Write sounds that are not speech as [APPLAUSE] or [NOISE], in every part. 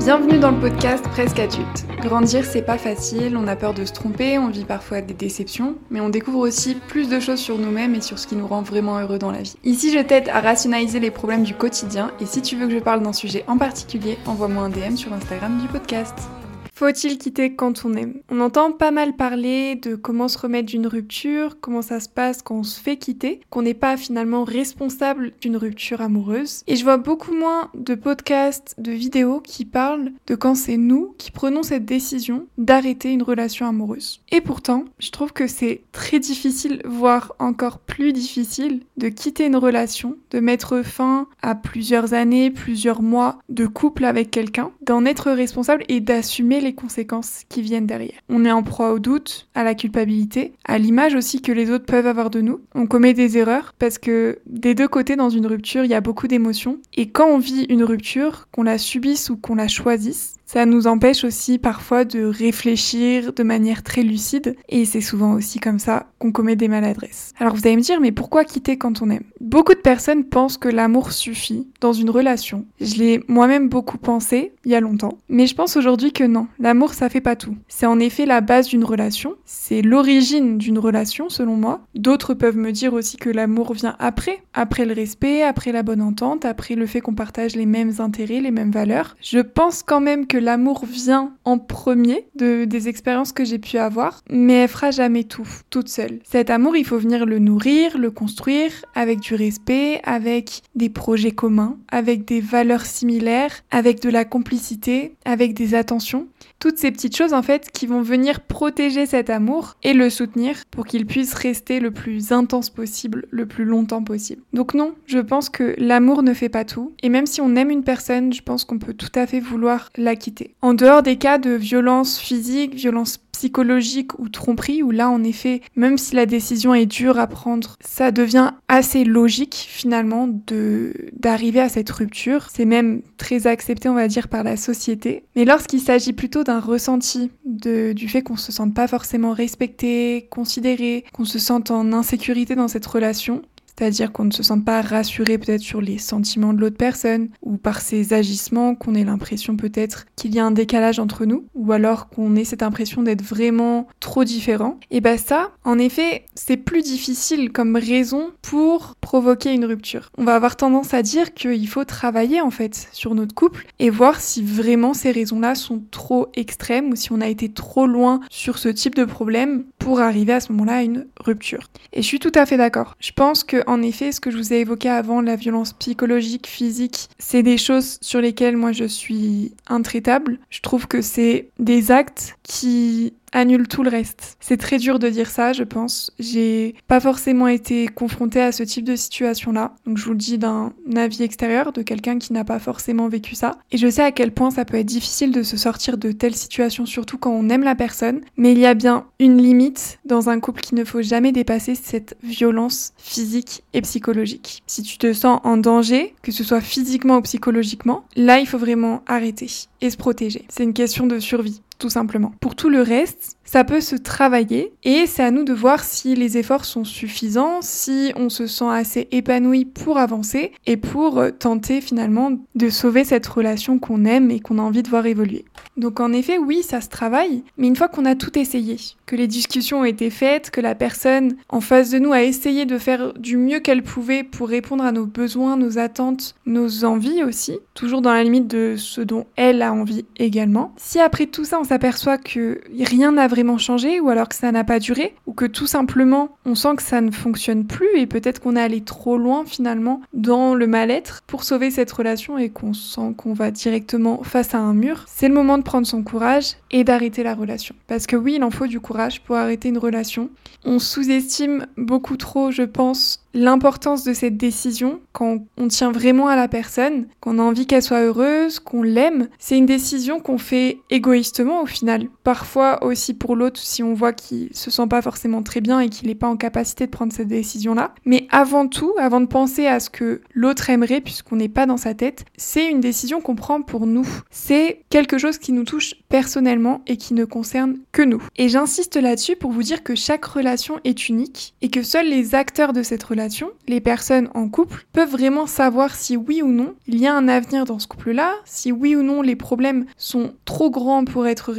Bienvenue dans le podcast Presque adulte. Grandir, c'est pas facile, on a peur de se tromper, on vit parfois des déceptions, mais on découvre aussi plus de choses sur nous-mêmes et sur ce qui nous rend vraiment heureux dans la vie. Ici, je t'aide à rationaliser les problèmes du quotidien et si tu veux que je parle d'un sujet en particulier, envoie-moi un DM sur Instagram du podcast. Faut-il quitter quand on aime? On entend pas mal parler de comment se remettre d'une rupture, comment ça se passe quand on se fait quitter, qu'on n'est pas finalement responsable d'une rupture amoureuse. Et je vois beaucoup moins de podcasts, de vidéos qui parlent de quand c'est nous qui prenons cette décision d'arrêter une relation amoureuse. Et pourtant, je trouve que c'est très difficile, voire encore plus difficile, de quitter une relation, de mettre fin à plusieurs années, plusieurs mois de couple avec quelqu'un, d'en être responsable et d'assumer les conséquences qui viennent derrière. On est en proie au doute, à la culpabilité, à l'image aussi que les autres peuvent avoir de nous. On commet des erreurs parce que des deux côtés dans une rupture, il y a beaucoup d'émotions. Et quand on vit une rupture, qu'on la subisse ou qu'on la choisisse, ça nous empêche aussi parfois de réfléchir de manière très lucide et c'est souvent aussi comme ça qu'on commet des maladresses. Alors vous allez me dire mais pourquoi quitter quand on aime? Beaucoup de personnes pensent que l'amour suffit dans une relation. Je l'ai moi-même beaucoup pensé il y a longtemps, mais je pense aujourd'hui que non, l'amour ça fait pas tout. C'est en effet la base d'une relation, c'est l'origine d'une relation selon moi. D'autres peuvent me dire aussi que l'amour vient après, après le respect, après la bonne entente, après le fait qu'on partage les mêmes intérêts, les mêmes valeurs. Je pense quand même que l'amour vient en premier de, des expériences que j'ai pu avoir, mais elle fera jamais tout, toute seule. Cet amour, il faut venir le nourrir, le construire avec du respect, avec des projets communs, avec des valeurs similaires, avec de la complicité, avec des attentions. Toutes ces petites choses en fait qui vont venir protéger cet amour et le soutenir pour qu'il puisse rester le plus intense possible, le plus longtemps possible. Donc non, je pense que l'amour ne fait pas tout et même si on aime une personne, je pense qu'on peut tout à fait vouloir la quitter. En dehors des cas de violence physique, violence psychologique ou tromperie, où là, en effet, même si la décision est dure à prendre, ça devient assez logique finalement d'arriver à cette rupture. C'est même très accepté, on va dire, par la société. Mais lorsqu'il s'agit plutôt d'un ressenti du fait qu'on se sente pas forcément respecté, considéré, qu'on se sente en insécurité dans cette relation, c'est-à-dire qu'on ne se sente pas rassuré peut-être sur les sentiments de l'autre personne ou par ses agissements, qu'on ait l'impression peut-être qu'il y a un décalage entre nous ou alors qu'on ait cette impression d'être vraiment trop différent. Et bah ça, en effet, c'est plus difficile comme raison pour provoquer une rupture. On va avoir tendance à dire qu'il faut travailler en fait sur notre couple et voir si vraiment ces raisons-là sont trop extrêmes ou si on a été trop loin sur ce type de problème pour arriver à ce moment-là à une rupture. Et je suis tout à fait d'accord. Je pense que en effet, ce que je vous ai évoqué avant, la violence psychologique, physique, c'est des choses sur lesquelles moi je suis intraitable. Je trouve que c'est des actes qui annule tout le reste. C'est très dur de dire ça, je pense. J'ai pas forcément été confrontée à ce type de situation-là. Donc je vous le dis d'un avis extérieur, de quelqu'un qui n'a pas forcément vécu ça. Et je sais à quel point ça peut être difficile de se sortir de telles situations, surtout quand on aime la personne. Mais il y a bien une limite dans un couple qu'il ne faut jamais dépasser, cette violence physique et psychologique. Si tu te sens en danger, que ce soit physiquement ou psychologiquement, là il faut vraiment arrêter et se protéger. C'est une question de survie tout simplement. Pour tout le reste, ça peut se travailler et c'est à nous de voir si les efforts sont suffisants, si on se sent assez épanoui pour avancer et pour euh, tenter finalement de sauver cette relation qu'on aime et qu'on a envie de voir évoluer. Donc en effet, oui, ça se travaille, mais une fois qu'on a tout essayé, que les discussions ont été faites, que la personne en face de nous a essayé de faire du mieux qu'elle pouvait pour répondre à nos besoins, nos attentes, nos envies aussi, toujours dans la limite de ce dont elle a envie également. Si après tout ça on s'aperçoit que rien n'a vraiment changé ou alors que ça n'a pas duré ou que tout simplement on sent que ça ne fonctionne plus et peut-être qu'on est allé trop loin finalement dans le mal-être pour sauver cette relation et qu'on sent qu'on va directement face à un mur, c'est le moment de prendre son courage et d'arrêter la relation. Parce que oui, il en faut du courage pour arrêter une relation. On sous-estime beaucoup trop, je pense, l'importance de cette décision quand on tient vraiment à la personne, qu'on a envie qu'elle soit heureuse, qu'on l'aime. C'est une décision qu'on fait égoïstement au final. Parfois aussi pour l'autre si on voit qu'il se sent pas forcément très bien et qu'il n'est pas en capacité de prendre cette décision-là. Mais avant tout, avant de penser à ce que l'autre aimerait, puisqu'on n'est pas dans sa tête, c'est une décision qu'on prend pour nous. C'est quelque chose qui nous touche personnellement et qui ne concerne que nous. Et j'insiste là-dessus pour vous dire que chaque relation est unique et que seuls les acteurs de cette relation, les personnes en couple, peuvent vraiment savoir si oui ou non il y a un avenir dans ce couple-là, si oui ou non les problèmes sont trop grands pour être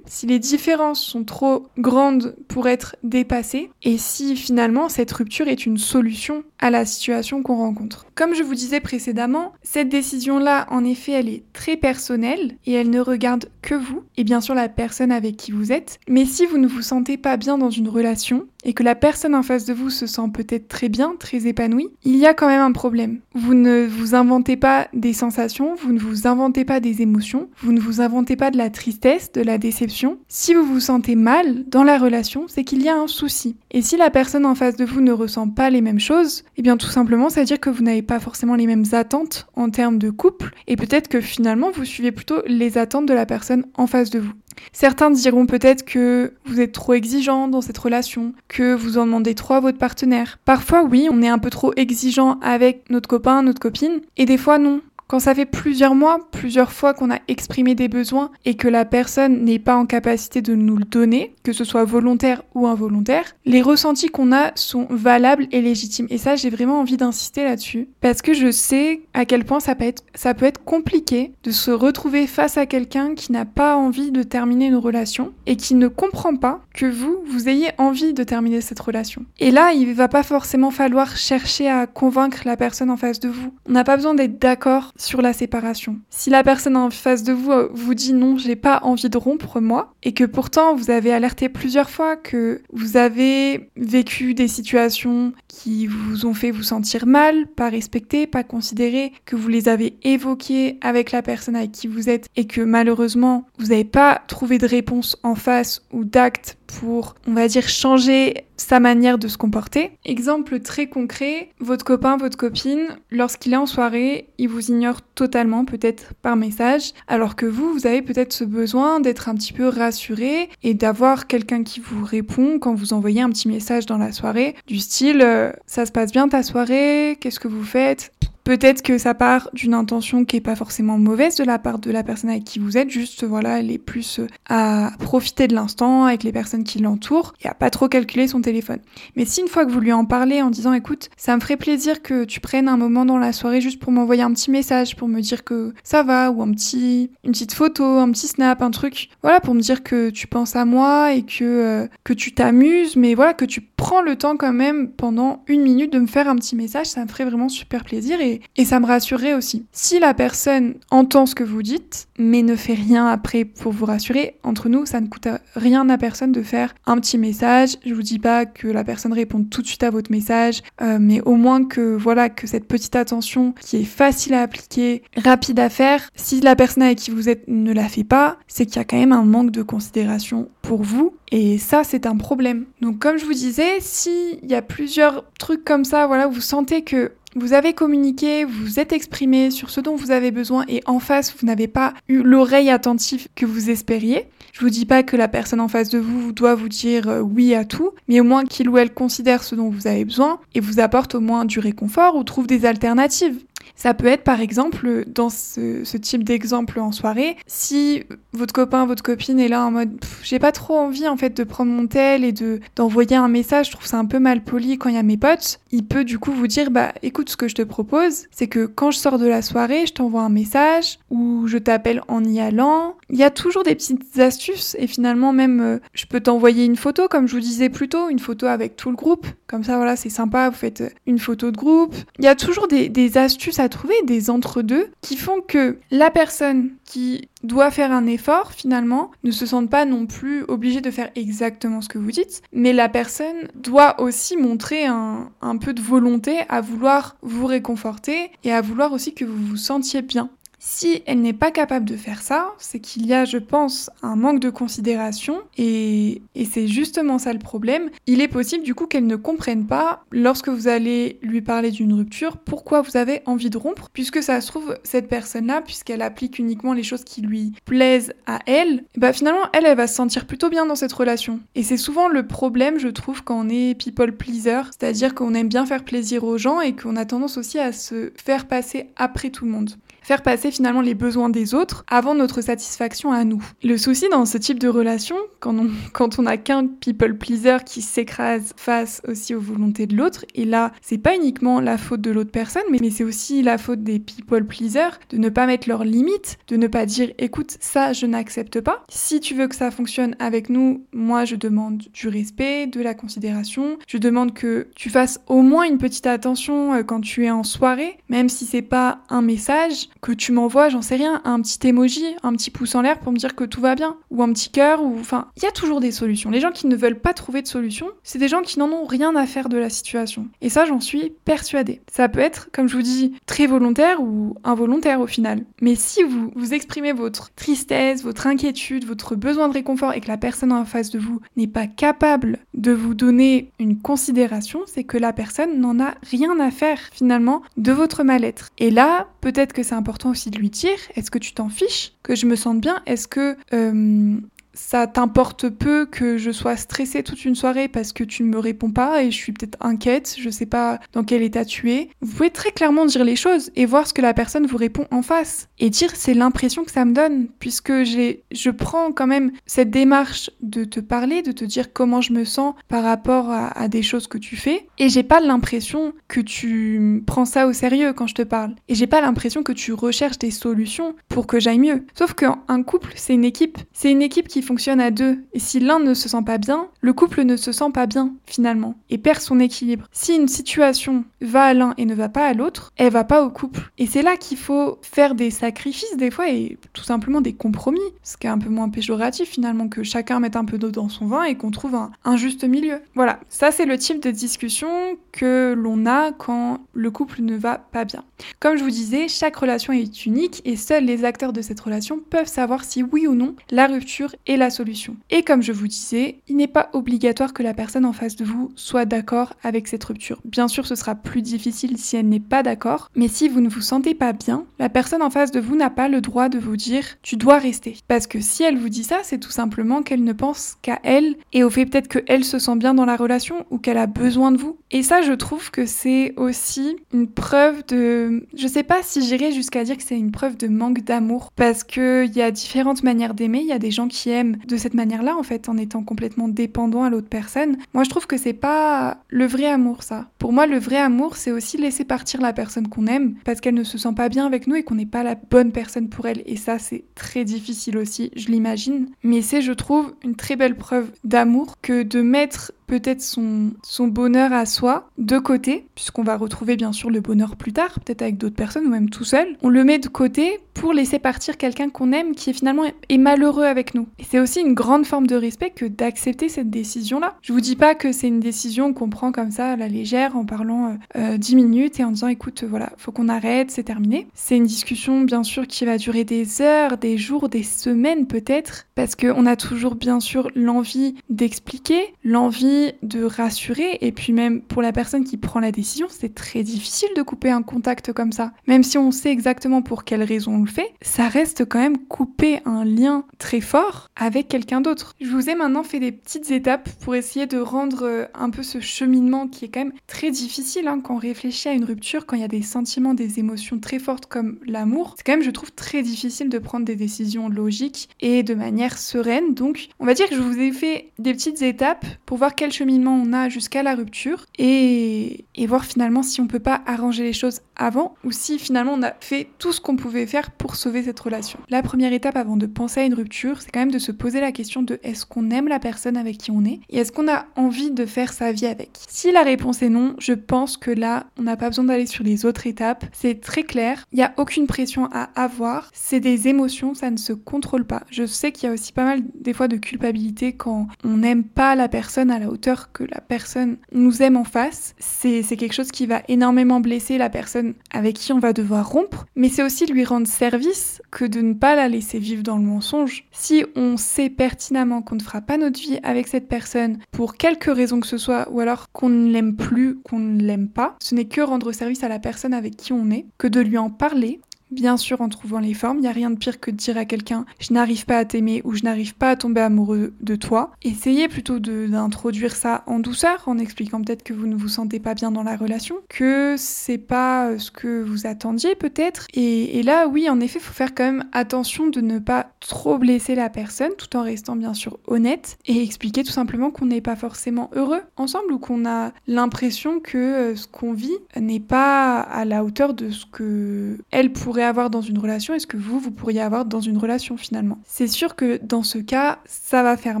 si les différences sont trop grandes pour être dépassées et si finalement cette rupture est une solution à la situation qu'on rencontre. Comme je vous disais précédemment, cette décision-là, en effet, elle est très personnelle et elle ne regarde que vous et bien sûr la personne avec qui vous êtes. Mais si vous ne vous sentez pas bien dans une relation et que la personne en face de vous se sent peut-être très bien, très épanouie, il y a quand même un problème. Vous ne vous inventez pas des sensations, vous ne vous inventez pas des émotions, vous ne vous inventez pas de la tristesse, de la déception. Si vous vous sentez mal dans la relation, c'est qu'il y a un souci. Et si la personne en face de vous ne ressent pas les mêmes choses, eh bien tout simplement, ça veut dire que vous n'avez pas forcément les mêmes attentes en termes de couple, et peut-être que finalement vous suivez plutôt les attentes de la personne en face de vous. Certains diront peut-être que vous êtes trop exigeant dans cette relation, que vous en demandez trop à votre partenaire. Parfois oui, on est un peu trop exigeant avec notre copain, notre copine, et des fois non. Quand ça fait plusieurs mois, plusieurs fois qu'on a exprimé des besoins et que la personne n'est pas en capacité de nous le donner, que ce soit volontaire ou involontaire, les ressentis qu'on a sont valables et légitimes. Et ça, j'ai vraiment envie d'insister là-dessus parce que je sais à quel point ça peut être, ça peut être compliqué de se retrouver face à quelqu'un qui n'a pas envie de terminer une relation et qui ne comprend pas que vous, vous ayez envie de terminer cette relation. Et là, il va pas forcément falloir chercher à convaincre la personne en face de vous. On n'a pas besoin d'être d'accord sur la séparation. Si la personne en face de vous euh, vous dit non, j'ai pas envie de rompre moi, et que pourtant vous avez alerté plusieurs fois que vous avez vécu des situations qui vous ont fait vous sentir mal, pas respecté, pas considéré, que vous les avez évoquées avec la personne avec qui vous êtes et que malheureusement vous n'avez pas trouvé de réponse en face ou d'acte pour, on va dire, changer sa manière de se comporter. Exemple très concret, votre copain, votre copine, lorsqu'il est en soirée, il vous ignore totalement, peut-être par message, alors que vous, vous avez peut-être ce besoin d'être un petit peu rassuré et d'avoir quelqu'un qui vous répond quand vous envoyez un petit message dans la soirée, du style euh, ça se passe bien ta soirée, qu'est-ce que vous faites? Peut-être que ça part d'une intention qui est pas forcément mauvaise de la part de la personne avec qui vous êtes, juste voilà, elle est plus euh, à profiter de l'instant avec les personnes qui l'entourent et à pas trop calculer son téléphone. Mais si une fois que vous lui en parlez en disant écoute, ça me ferait plaisir que tu prennes un moment dans la soirée juste pour m'envoyer un petit message, pour me dire que ça va, ou un petit, une petite photo, un petit snap, un truc, voilà, pour me dire que tu penses à moi et que, euh, que tu t'amuses, mais voilà, que tu prends le temps quand même pendant une minute de me faire un petit message, ça me ferait vraiment super plaisir et et, ça me rassurerait aussi. Si la personne entend ce que vous dites, mais ne fait rien après pour vous rassurer, entre nous, ça ne coûte rien à personne de faire un petit message. Je vous dis pas que la personne réponde tout de suite à votre message, euh, mais au moins que voilà que cette petite attention qui est facile à appliquer, rapide à faire, si la personne avec qui vous êtes ne la fait pas, c'est qu'il y a quand même un manque de considération pour vous et ça c'est un problème. Donc comme je vous disais, s'il y a plusieurs trucs comme ça, voilà, vous sentez que vous avez communiqué, vous êtes exprimé sur ce dont vous avez besoin et en face, vous n'avez pas eu l'oreille attentive que vous espériez. Je vous dis pas que la personne en face de vous doit vous dire euh, oui à tout, mais au moins qu'il ou elle considère ce dont vous avez besoin et vous apporte au moins du réconfort ou trouve des alternatives. Ça peut être par exemple, dans ce, type d'exemple en soirée, si votre copain, votre copine est là en mode j'ai pas trop envie en fait de prendre mon tel et de d'envoyer un message, je trouve ça un peu mal poli quand il y a mes potes, il peut du coup vous dire bah écoute ce que je te propose, c'est que quand je sors de la soirée, je t'envoie un message ou je t'appelle en y allant. Il y a toujours des petites astuces et finalement même euh, je peux t'envoyer une photo comme je vous disais plus tôt, une photo avec tout le groupe. Comme ça voilà, c'est sympa, vous faites une photo de groupe. Il y a toujours des, des astuces à trouver des entre-deux qui font que la personne qui doit faire un effort finalement ne se sente pas non plus obligée de faire exactement ce que vous dites, mais la personne doit aussi montrer un, un peu de volonté à vouloir vous réconforter et à vouloir aussi que vous vous sentiez bien. Si elle n'est pas capable de faire ça, c'est qu'il y a, je pense, un manque de considération et, et c'est justement ça le problème. Il est possible du coup qu'elle ne comprenne pas lorsque vous allez lui parler d'une rupture pourquoi vous avez envie de rompre puisque ça se trouve cette personne-là puisqu'elle applique uniquement les choses qui lui plaisent à elle, bah finalement elle elle va se sentir plutôt bien dans cette relation. Et c'est souvent le problème je trouve quand on est people pleaser, c'est-à-dire qu'on aime bien faire plaisir aux gens et qu'on a tendance aussi à se faire passer après tout le monde faire passer finalement les besoins des autres avant notre satisfaction à nous. Le souci dans ce type de relation, quand on [LAUGHS] quand n'a qu'un people pleaser qui s'écrase face aussi aux volontés de l'autre, et là c'est pas uniquement la faute de l'autre personne, mais, mais c'est aussi la faute des people pleasers de ne pas mettre leurs limites, de ne pas dire écoute ça je n'accepte pas. Si tu veux que ça fonctionne avec nous, moi je demande du respect, de la considération, je demande que tu fasses au moins une petite attention euh, quand tu es en soirée, même si c'est pas un message, que tu m'envoies, j'en sais rien, un petit emoji, un petit pouce en l'air pour me dire que tout va bien, ou un petit cœur, ou enfin, il y a toujours des solutions. Les gens qui ne veulent pas trouver de solution, c'est des gens qui n'en ont rien à faire de la situation. Et ça, j'en suis persuadée. Ça peut être, comme je vous dis, très volontaire ou involontaire au final. Mais si vous vous exprimez votre tristesse, votre inquiétude, votre besoin de réconfort et que la personne en face de vous n'est pas capable de vous donner une considération, c'est que la personne n'en a rien à faire finalement de votre mal-être. Et là, peut-être que c'est important aussi de lui dire, est-ce que tu t'en fiches? Que je me sente bien? Est-ce que euh, ça t'importe peu que je sois stressée toute une soirée parce que tu ne me réponds pas et je suis peut-être inquiète, je sais pas dans quel état tu es. Vous pouvez très clairement dire les choses et voir ce que la personne vous répond en face. Et dire c'est l'impression que ça me donne puisque j'ai, je prends quand même cette démarche de te parler, de te dire comment je me sens par rapport à, à des choses que tu fais et j'ai pas l'impression que tu prends ça au sérieux quand je te parle. Et j'ai pas l'impression que tu recherches des solutions pour que j'aille mieux. Sauf qu'un couple, c'est une équipe. C'est une équipe qui fonctionne à deux. Et si l'un ne se sent pas bien, le couple ne se sent pas bien, finalement, et perd son équilibre. Si une situation va à l'un et ne va pas à l'autre, elle va pas au couple. Et c'est là qu'il faut faire des sacrifices des fois et tout simplement des compromis, ce qui est un peu moins péjoratif finalement que chacun mette un peu d'eau dans son vin et qu'on trouve un, un juste milieu. Voilà, ça c'est le type de discussion que l'on a quand le couple ne va pas bien. Comme je vous disais, chaque relation est unique et seuls les acteurs de cette relation peuvent savoir si oui ou non la rupture est la solution. Et comme je vous disais, il n'est pas obligatoire que la personne en face de vous soit d'accord avec cette rupture. Bien sûr, ce sera plus difficile si elle n'est pas d'accord, mais si vous ne vous sentez pas bien, la personne en face de vous n'a pas le droit de vous dire tu dois rester. Parce que si elle vous dit ça, c'est tout simplement qu'elle ne pense qu'à elle et au fait peut-être qu'elle se sent bien dans la relation ou qu'elle a besoin de vous. Et ça, je trouve que c'est aussi une preuve de... Je sais pas si j'irais jusqu'à dire que c'est une preuve de manque d'amour parce qu'il y a différentes manières d'aimer. Il y a des gens qui aiment de cette manière-là, en fait, en étant complètement dépendant à l'autre personne. Moi, je trouve que c'est pas le vrai amour, ça. Pour moi, le vrai amour, c'est aussi laisser partir la personne qu'on aime parce qu'elle ne se sent pas bien avec nous et qu'on n'est pas la bonne personne pour elle. Et ça, c'est très difficile aussi, je l'imagine. Mais c'est, je trouve, une très belle preuve d'amour que de mettre peut-être son, bonheur à soi de côté, puisqu'on va retrouver bien sûr le bonheur plus tard, peut-être avec d'autres personnes ou même tout seul. On le met de côté pour laisser partir quelqu'un qu'on aime qui est finalement est malheureux avec nous. Et c'est aussi une grande forme de respect que d'accepter cette décision-là. Je vous dis pas que c'est une décision qu'on prend comme ça à la légère en parlant euh, 10 minutes et en disant écoute voilà, faut qu'on arrête, c'est terminé. C'est une discussion bien sûr qui va durer des heures, des jours, des semaines peut-être, parce qu'on a toujours bien sûr l'envie d'expliquer, l'envie de rassurer et puis même pour la personne qui prend la décision, c'est très difficile de couper un contact comme ça. Même si on sait exactement pour quelle raison on le fait, ça reste quand même couper un lien très fort avec quelqu'un d'autre. Je vous ai maintenant fait des petites étapes pour essayer de rendre euh, un peu ce cheminement qui est quand même très difficile hein, quand on réfléchit à une rupture, quand il y a des sentiments, des émotions très fortes comme l'amour. C'est quand même, je trouve, très difficile de prendre des décisions logiques et de manière sereine. Donc, on va dire que je vous ai fait des petites étapes pour voir quel cheminement on a jusqu'à la rupture et, et voir finalement si on peut pas arranger les choses avant ou si finalement on a fait tout ce qu'on pouvait faire pour sauver cette relation. La première étape avant de penser à une rupture, c'est quand même de se poser la question de est-ce qu'on aime la personne avec qui on est et est-ce qu'on a envie de faire sa vie avec? Si la réponse est non, je pense que là, on n'a pas besoin d'aller sur les autres étapes. C'est très clair, il n'y a aucune pression à avoir, c'est des émotions, ça ne se contrôle pas. Je sais qu'il y a aussi pas mal des fois de culpabilité quand on n'aime pas la personne à la hauteur que la personne nous aime en face, c'est quelque chose qui va énormément blesser la personne avec qui on va devoir rompre, mais c'est aussi lui rendre service que de ne pas la laisser vivre dans le mensonge. Si on sait pertinemment qu'on ne fera pas notre vie avec cette personne pour quelque raison que ce soit, ou alors qu'on ne l'aime plus, qu'on ne l'aime pas, ce n'est que rendre service à la personne avec qui on est, que de lui en parler bien sûr en trouvant les formes. Il n'y a rien de pire que de dire à quelqu'un je n'arrive pas à t'aimer ou je n'arrive pas à tomber amoureux de toi. Essayez plutôt d'introduire ça en douceur, en expliquant peut-être que vous ne vous sentez pas bien dans la relation, que c'est pas euh, ce que vous attendiez peut-être. Et, là, oui, en effet, il faut faire quand même attention de ne pas trop blesser la personne tout en restant bien sûr honnête et expliquer tout simplement qu'on n'est pas forcément heureux ensemble ou qu'on a l'impression que euh, ce qu'on vit n'est pas à la hauteur de ce que elle pourrait avoir dans une relation est ce que vous, vous pourriez avoir dans une relation finalement. C'est sûr que dans ce cas, ça va faire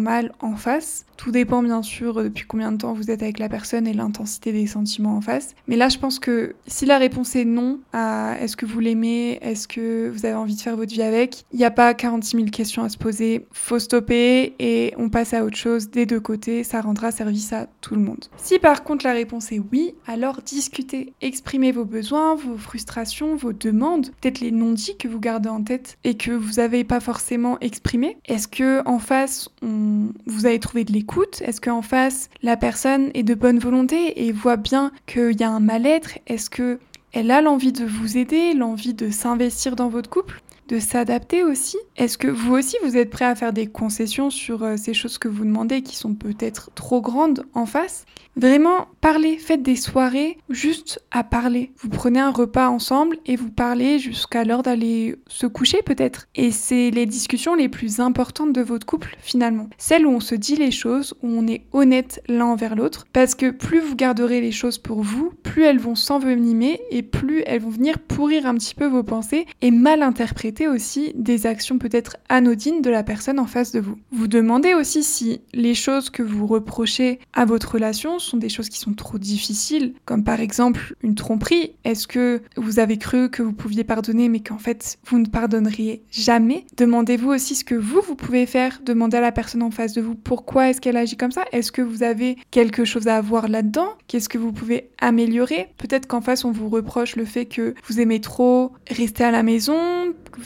mal en face, tout dépend bien sûr depuis combien de temps vous êtes avec la personne et l'intensité des sentiments en face. Mais là, je pense que si la réponse est non à est-ce que vous l'aimez, est-ce que vous avez envie de faire votre vie avec, il n'y a pas 46 000 questions à se poser. Faut stopper et on passe à autre chose des deux côtés. Ça rendra service à tout le monde. Si par contre la réponse est oui, alors discutez, exprimez vos besoins, vos frustrations, vos demandes, les non-dits que vous gardez en tête et que vous n'avez pas forcément exprimés. Est-ce que en face, vous avez trouvé de l'écoute? Est-ce qu'en face, la personne est de bonne volonté et voit bien qu'il y a un mal-être? Est-ce que elle a l'envie de vous aider, l'envie de s'investir dans votre couple? De s'adapter aussi Est-ce que vous aussi vous êtes prêt à faire des concessions sur euh, ces choses que vous demandez qui sont peut-être trop grandes en face? Vraiment, parlez, faites des soirées juste à parler. Vous prenez un repas ensemble et vous parlez jusqu'à l'heure d'aller se coucher peut-être. Et c'est les discussions les plus importantes de votre couple finalement. Celles où on se dit les choses, où on est honnête l'un envers l'autre. Parce que plus vous garderez les choses pour vous, plus elles vont s'envenimer et plus elles vont venir pourrir un petit peu vos pensées et mal interpréter aussi des actions peut-être anodines de la personne en face de vous. Vous demandez aussi si les choses que vous reprochez à votre relation sont des choses qui sont trop difficiles, comme par exemple une tromperie. Est-ce que vous avez cru que vous pouviez pardonner mais qu'en fait vous ne pardonneriez jamais? Demandez-vous aussi ce que vous, vous pouvez faire. Demandez à la personne en face de vous pourquoi est-ce qu'elle agit comme ça. Est-ce que vous avez quelque chose à voir là-dedans? Qu'est-ce que vous pouvez améliorer? Peut-être qu'en face on vous reproche le fait que vous aimez trop rester à la maison,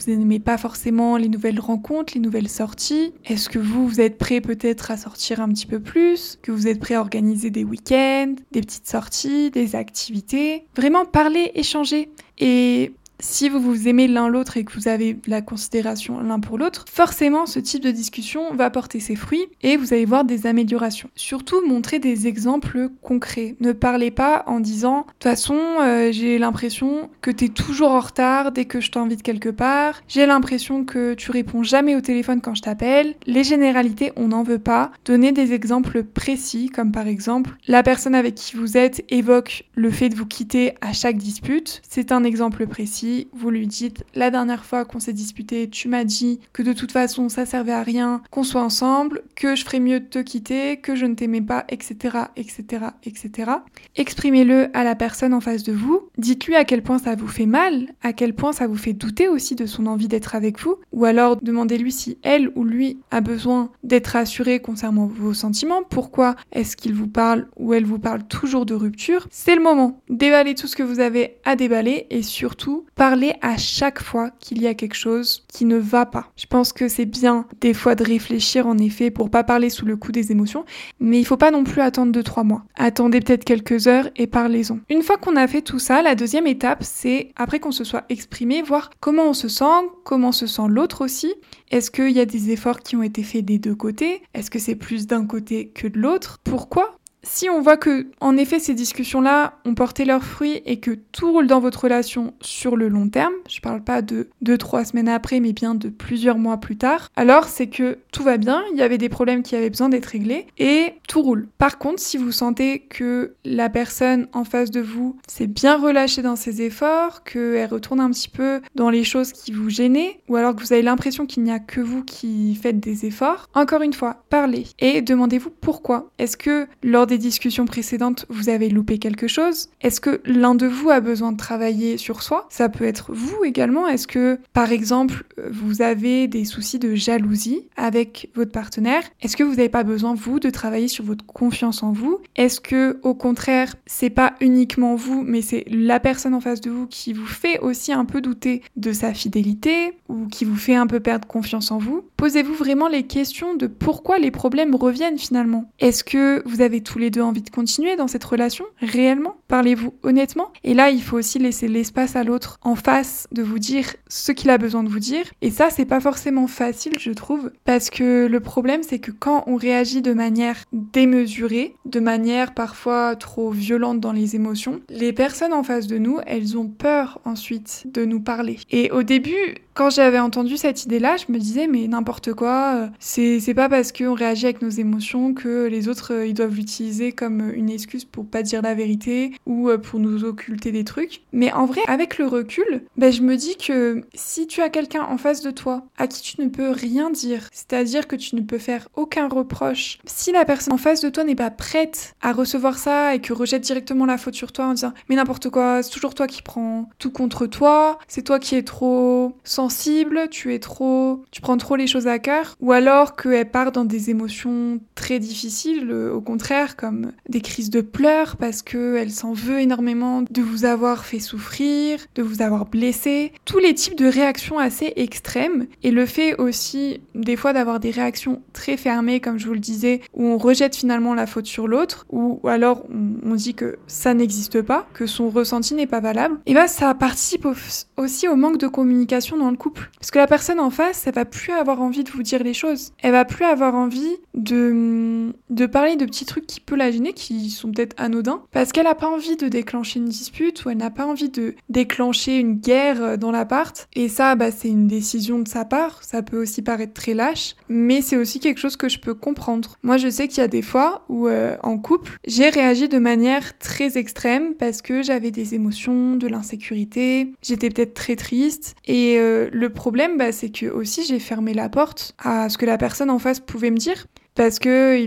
n'aimez pas forcément les nouvelles rencontres, les nouvelles sorties. Est-ce que vous, vous êtes prêt peut-être à sortir un petit peu plus? Que vous êtes prêt à organiser des week-ends, des petites sorties, des activités? Vraiment parler, échanger. Et si vous vous aimez l'un l'autre et que vous avez la considération l'un pour l'autre, forcément ce type de discussion va porter ses fruits et vous allez voir des améliorations. Surtout montrer des exemples concrets. Ne parlez pas en disant de toute façon euh, j'ai l'impression que tu es toujours en retard dès que je t'invite quelque part, j'ai l'impression que tu réponds jamais au téléphone quand je t'appelle. Les généralités on n'en veut pas. Donnez des exemples précis comme par exemple la personne avec qui vous êtes évoque le fait de vous quitter à chaque dispute. C'est un exemple précis vous lui dites la dernière fois qu'on s'est disputé, tu m'as dit que de toute façon ça servait à rien qu'on soit ensemble, que je ferais mieux de te quitter, que je ne t'aimais pas, etc., etc., etc. Exprimez-le à la personne en face de vous. Dites-lui à quel point ça vous fait mal, à quel point ça vous fait douter aussi de son envie d'être avec vous, ou alors demandez-lui si elle ou lui a besoin d'être rassuré concernant vos sentiments. Pourquoi est-ce qu'il vous parle ou elle vous parle toujours de rupture C'est le moment. Déballer tout ce que vous avez à déballer et surtout parler à chaque fois qu'il y a quelque chose qui ne va pas. Je pense que c'est bien des fois de réfléchir en effet pour pas parler sous le coup des émotions, mais il faut pas non plus attendre 2-3 mois. Attendez peut-être quelques heures et parlez-en. Une fois qu'on a fait tout ça, la deuxième étape, c'est après qu'on se soit exprimé, voir comment on se sent, comment se sent l'autre aussi. Est-ce qu'il y a des efforts qui ont été faits des deux côtés? Est-ce que c'est plus d'un côté que de l'autre? Pourquoi? Si on voit que, en effet, ces discussions-là ont porté leurs fruits et que tout roule dans votre relation sur le long terme, je parle pas de deux, trois semaines après, mais bien de plusieurs mois plus tard, alors c'est que tout va bien, il y avait des problèmes qui avaient besoin d'être réglés et tout roule. Par contre, si vous sentez que la personne en face de vous s'est bien relâchée dans ses efforts, qu'elle retourne un petit peu dans les choses qui vous gênaient, ou alors que vous avez l'impression qu'il n'y a que vous qui faites des efforts, encore une fois, parlez et demandez-vous pourquoi. Est-ce que lors des des discussions précédentes, vous avez loupé quelque chose. Est-ce que l'un de vous a besoin de travailler sur soi? Ça peut être vous également. Est-ce que, par exemple, vous avez des soucis de jalousie avec votre partenaire? Est-ce que vous n'avez pas besoin, vous, de travailler sur votre confiance en vous? Est-ce que, au contraire, c'est pas uniquement vous, mais c'est la personne en face de vous qui vous fait aussi un peu douter de sa fidélité ou qui vous fait un peu perdre confiance en vous? Posez-vous vraiment les questions de pourquoi les problèmes reviennent finalement? Est-ce que vous avez tous les deux envie de continuer dans cette relation Réellement Parlez-vous honnêtement? Et là, il faut aussi laisser l'espace à l'autre en face de vous dire ce qu'il a besoin de vous dire. Et ça, c'est pas forcément facile, je trouve, parce que le problème, c'est que quand on réagit de manière démesurée, de manière parfois trop violente dans les émotions, les personnes en face de nous, elles ont peur ensuite de nous parler. Et au début, quand j'avais entendu cette idée-là, je me disais, mais n'importe quoi, euh, c'est, pas parce qu'on réagit avec nos émotions que les autres, euh, ils doivent l'utiliser comme une excuse pour pas dire la vérité ou euh, pour nous occulter des trucs. Mais en vrai, avec le recul, ben, je me dis que si tu as quelqu'un en face de toi à qui tu ne peux rien dire, c'est-à-dire que tu ne peux faire aucun reproche, si la personne en face de toi n'est pas prête à recevoir ça et que rejette directement la faute sur toi en disant, mais n'importe quoi, c'est toujours toi qui prends tout contre toi, c'est toi qui es trop sans sensible, tu es trop, tu prends trop les choses à cœur, ou alors qu'elle part dans des émotions très difficiles, euh, au contraire, comme des crises de pleurs parce qu'elle s'en veut énormément de vous avoir fait souffrir, de vous avoir blessé, tous les types de réactions assez extrêmes, et le fait aussi des fois d'avoir des réactions très fermées, comme je vous le disais, où on rejette finalement la faute sur l'autre, ou alors on, dit que ça n'existe pas, que son ressenti n'est pas valable, et bah ça participe aussi au manque de communication dans couple. Parce que la personne en face, elle va plus avoir envie de vous dire les choses. Elle va plus avoir envie de, de parler de petits trucs qui peuvent la gêner, qui sont peut-être anodins, parce qu'elle n'a pas envie de déclencher une dispute ou elle n'a pas envie de déclencher une guerre euh, dans l'appart. Et ça, bah, c'est une décision de sa part. Ça peut aussi paraître très lâche, mais c'est aussi quelque chose que je peux comprendre. Moi, je sais qu'il y a des fois où, euh, en couple, j'ai réagi de manière très extrême parce que j'avais des émotions, de l'insécurité, j'étais peut-être très triste et euh, le problème, bah, c'est que aussi j'ai fermé la porte à ce que la personne en face pouvait me dire parce que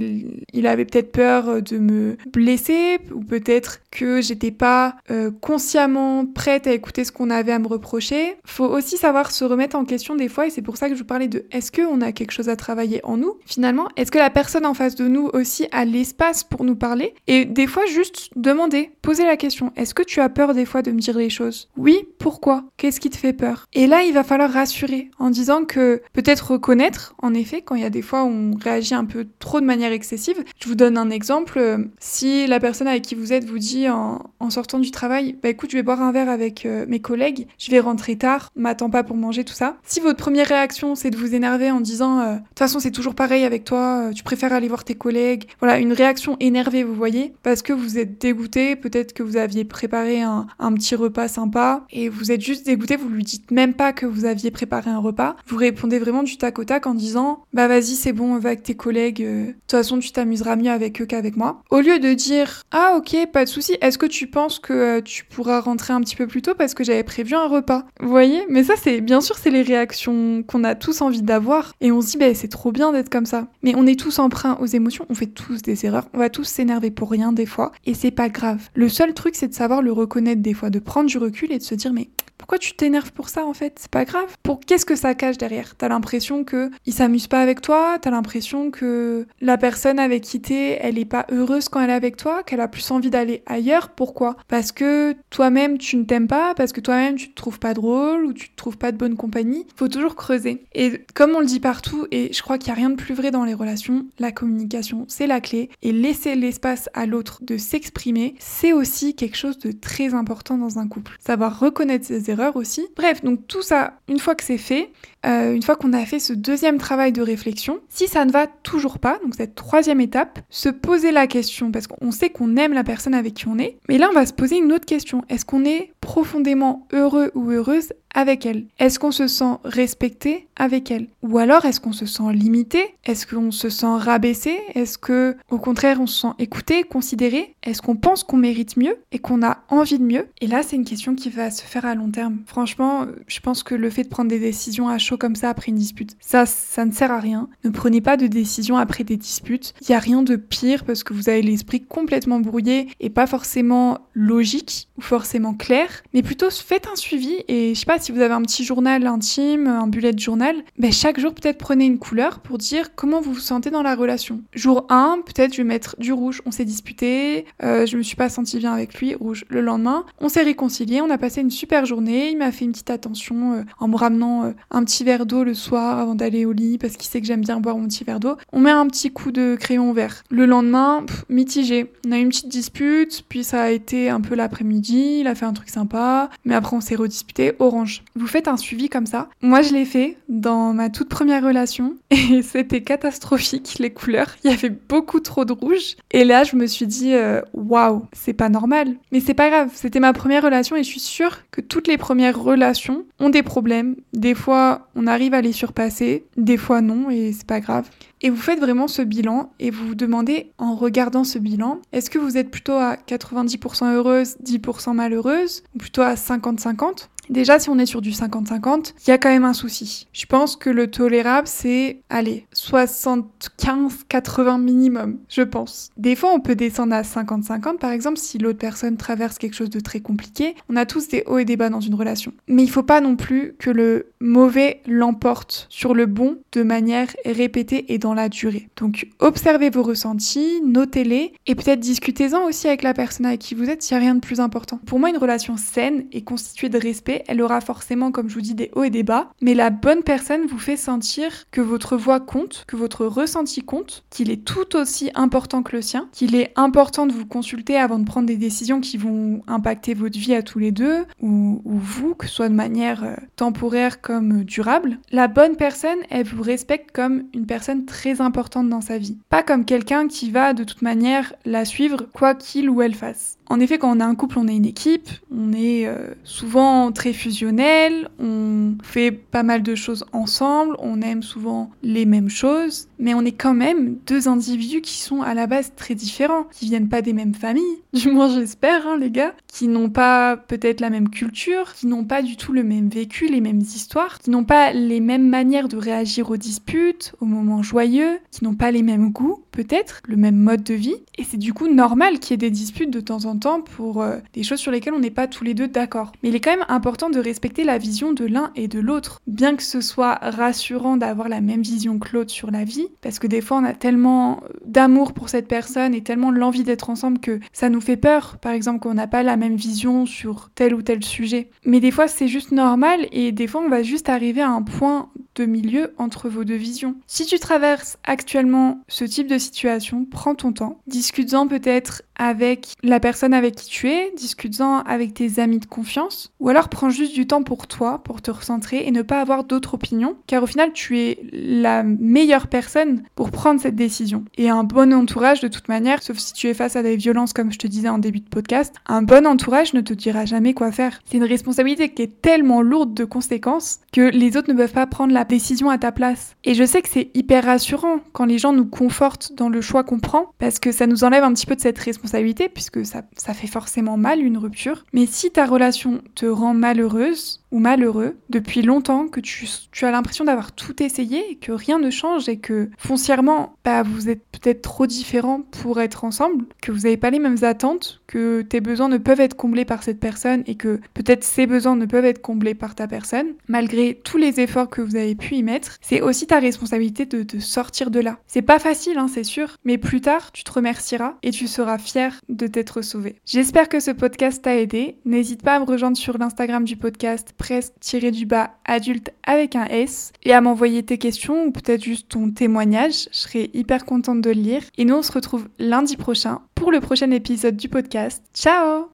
il, avait peut-être peur de me blesser ou peut-être que j'étais pas euh, consciemment prête à écouter ce qu'on avait à me reprocher. Faut aussi savoir se remettre en question des fois et c'est pour ça que je vous parlais de est-ce qu'on a quelque chose à travailler en nous? Finalement Est-ce que la personne en face de nous aussi a l'espace pour nous parler? Et des fois juste demander, poser la question est-ce que tu as peur des fois de me dire les choses? Oui, pourquoi? Qu'est-ce qui te fait peur? Et là, il va falloir rassurer en disant que peut-être reconnaître en effet quand il y a des fois où on réagit un peu trop de manière excessive. Je vous donne un exemple. Si la personne avec qui vous êtes vous dit en, sortant du travail, bah écoute, je vais boire un verre avec euh, mes collègues, je vais rentrer tard, m'attends pas pour manger, tout ça. Si votre première réaction c'est de vous énerver en disant, euh, de toute façon c'est toujours pareil avec toi, euh, tu préfères aller voir tes collègues, voilà, une réaction énervée, vous voyez, parce que vous êtes dégoûté, peut-être que vous aviez préparé un, un petit repas sympa et vous êtes juste dégoûté, vous lui dites même pas que vous aviez préparé un repas, vous répondez vraiment du tac au tac en disant, bah vas-y c'est bon, va avec tes collègues euh, de toute façon tu t'amuseras mieux avec eux qu'avec moi. Au lieu de dire ah ok pas de souci, est-ce que tu penses que euh, tu pourras rentrer un petit peu plus tôt parce que j'avais prévu un repas? Vous voyez? Mais ça c'est bien sûr c'est les réactions qu'on a tous envie d'avoir et on se dit bah c'est trop bien d'être comme ça. Mais on est tous emprunts aux émotions, on fait tous des erreurs, on va tous s'énerver pour rien des fois et c'est pas grave. Le seul truc c'est de savoir le reconnaître des fois, de prendre du recul et de se dire mais pourquoi tu t'énerves pour ça en fait? C'est pas grave. Pour qu'est-ce que ça cache derrière? T'as l'impression que il s'amuse pas avec toi, t'as l'impression que la personne avec qui t'es, elle est pas heureuse quand elle est avec toi, qu'elle a plus envie d'aller ailleurs? Pourquoi? Parce que toi-même tu ne t'aimes pas, parce que toi-même tu te trouves pas drôle ou tu te trouves pas de bonne compagnie? Faut toujours creuser. Et comme on le dit partout, et je crois qu'il y a rien de plus vrai dans les relations, la communication c'est la clé et laisser l'espace à l'autre de s'exprimer, c'est aussi quelque chose de très important dans un couple. Savoir reconnaître ses erreurs aussi. Bref, donc tout ça, une fois que c'est fait, euh, une fois qu'on a fait ce deuxième travail de réflexion, si ça ne va toujours pas, donc cette troisième étape, se poser la question, parce qu'on sait qu'on aime la personne avec qui on est, mais là on va se poser une autre question. Est-ce qu'on est profondément heureux ou heureuse avec elle? Est-ce qu'on se sent respecté avec elle? Ou alors est-ce qu'on se sent limité? Est-ce qu'on se sent rabaissé? Est-ce que au contraire on se sent écouté, considéré? Est-ce qu'on pense qu'on mérite mieux et qu'on a envie de mieux? Et là c'est une question qui va se faire à long terme. Franchement, je pense que le fait de prendre des décisions à chaud comme ça après une dispute. Ça, ça ne sert à rien. Ne prenez pas de décision après des disputes. Il n'y a rien de pire parce que vous avez l'esprit complètement brouillé et pas forcément logique ou forcément clair, mais plutôt faites un suivi et je sais pas si vous avez un petit journal intime, un bullet journal, ben chaque jour peut-être prenez une couleur pour dire comment vous vous sentez dans la relation. Jour 1, peut-être je vais mettre du rouge, on s'est disputé, euh, je me suis pas senti bien avec lui, rouge. Le lendemain, on s'est réconcilié, on a passé une super journée, il m'a fait une petite attention euh, en me ramenant euh, un petit verre d'eau le soir avant d'aller au lit parce qu'il sait que j'aime bien boire mon petit verre d'eau. On met un petit coup de crayon vert. Le lendemain, mitigé. On a eu une petite dispute, puis ça a été un peu l'après-midi, il a fait un truc sympa, mais après on s'est redisputé, orange. Vous faites un suivi comme ça. Moi je l'ai fait dans ma toute première relation [LAUGHS] et c'était catastrophique les couleurs. Il y avait beaucoup trop de rouge et là je me suis dit euh, waouh, c'est pas normal. Mais c'est pas grave, c'était ma première relation et je suis sûre que toutes les premières relations ont des problèmes. Des fois on arrive à les surpasser, des fois non et c'est pas grave. Et vous faites vraiment ce bilan et vous vous demandez en regardant ce bilan, est-ce que vous êtes plutôt à 90% heureuse, 10% malheureuse, ou plutôt à 50-50 Déjà, si on est sur du 50-50, il y a quand même un souci. Je pense que le tolérable, c'est, allez, 75-80 minimum, je pense. Des fois, on peut descendre à 50-50, par exemple, si l'autre personne traverse quelque chose de très compliqué. On a tous des hauts et des bas dans une relation. Mais il faut pas non plus que le mauvais l'emporte sur le bon de manière répétée et dans la durée. Donc, observez vos ressentis, notez-les et peut-être discutez-en aussi avec la personne avec qui vous êtes s'il n'y a rien de plus important. Pour moi, une relation saine est constituée de respect elle aura forcément, comme je vous dis, des hauts et des bas, mais la bonne personne vous fait sentir que votre voix compte, que votre ressenti compte, qu'il est tout aussi important que le sien, qu'il est important de vous consulter avant de prendre des décisions qui vont impacter votre vie à tous les deux, ou, vous, que ce soit de manière euh, temporaire comme durable. La bonne personne, elle vous respecte comme une personne très importante dans sa vie, pas comme quelqu'un qui va de toute manière la suivre quoi qu'il ou elle fasse. En effet, quand on a un couple, on est une équipe, on est euh, souvent très fusionnel, on fait pas mal de choses ensemble, on aime souvent les mêmes choses, mais on est quand même deux individus qui sont à la base très différents, qui viennent pas des mêmes familles, [LAUGHS] du moins j'espère, hein, les gars, qui n'ont pas peut-être la même culture, qui n'ont pas du tout le même vécu, les mêmes histoires, qui n'ont pas les mêmes manières de réagir aux disputes, aux moments joyeux, qui n'ont pas les mêmes goûts, peut-être, le même mode de vie, et c'est du coup normal qu'il y ait des disputes de temps en temps pour euh, des choses sur lesquelles on n'est pas tous les deux d'accord. Mais il est quand même important de respecter la vision de l'un et de l'autre, bien que ce soit rassurant d'avoir la même vision que l'autre sur la vie, parce que des fois on a tellement d'amour pour cette personne et tellement l'envie d'être ensemble que ça nous fait peur, par exemple qu'on n'a pas la même vision sur tel ou tel sujet. Mais des fois c'est juste normal et des fois on va juste arriver à un point de milieu entre vos deux visions. Si tu traverses actuellement ce type de situation, prends ton temps, discute-en peut-être avec la personne avec qui tu es, discute-en avec tes amis de confiance, ou alors prends juste du temps pour toi, pour te recentrer et ne pas avoir d'autres opinions, car au final tu es la meilleure personne pour prendre cette décision. Et un bon entourage de toute manière, sauf si tu es face à des violences comme je te disais en début de podcast, un bon entourage ne te dira jamais quoi faire. C'est une responsabilité qui est tellement lourde de conséquences que les autres ne peuvent pas prendre la décision à ta place. Et je sais que c'est hyper rassurant quand les gens nous confortent dans le choix qu'on prend, parce que ça nous enlève un petit peu de cette responsabilité, puisque ça, ça fait forcément mal une rupture. Mais si ta relation te rend malheureuse, ou malheureux depuis longtemps, que tu, as l'impression d'avoir tout essayé que rien ne change et que foncièrement, bah, vous êtes peut-être trop différents pour être ensemble, que vous n'avez pas les mêmes attentes, que tes besoins ne peuvent être comblés par cette personne et que peut-être ses besoins ne peuvent être comblés par ta personne, malgré tous les efforts que vous avez pu y mettre, c'est aussi ta responsabilité de te sortir de là. C'est pas facile, hein, c'est sûr, mais plus tard, tu te remercieras et tu seras fier de t'être sauvé. J'espère que ce podcast t'a aidé. N'hésite pas à me rejoindre sur l'Instagram du podcast presse-du-bas adulte avec un S et à m'envoyer tes questions ou peut-être juste ton témoignage. Je serai hyper contente de le lire. Et nous, on se retrouve lundi prochain pour le prochain épisode du podcast. Ciao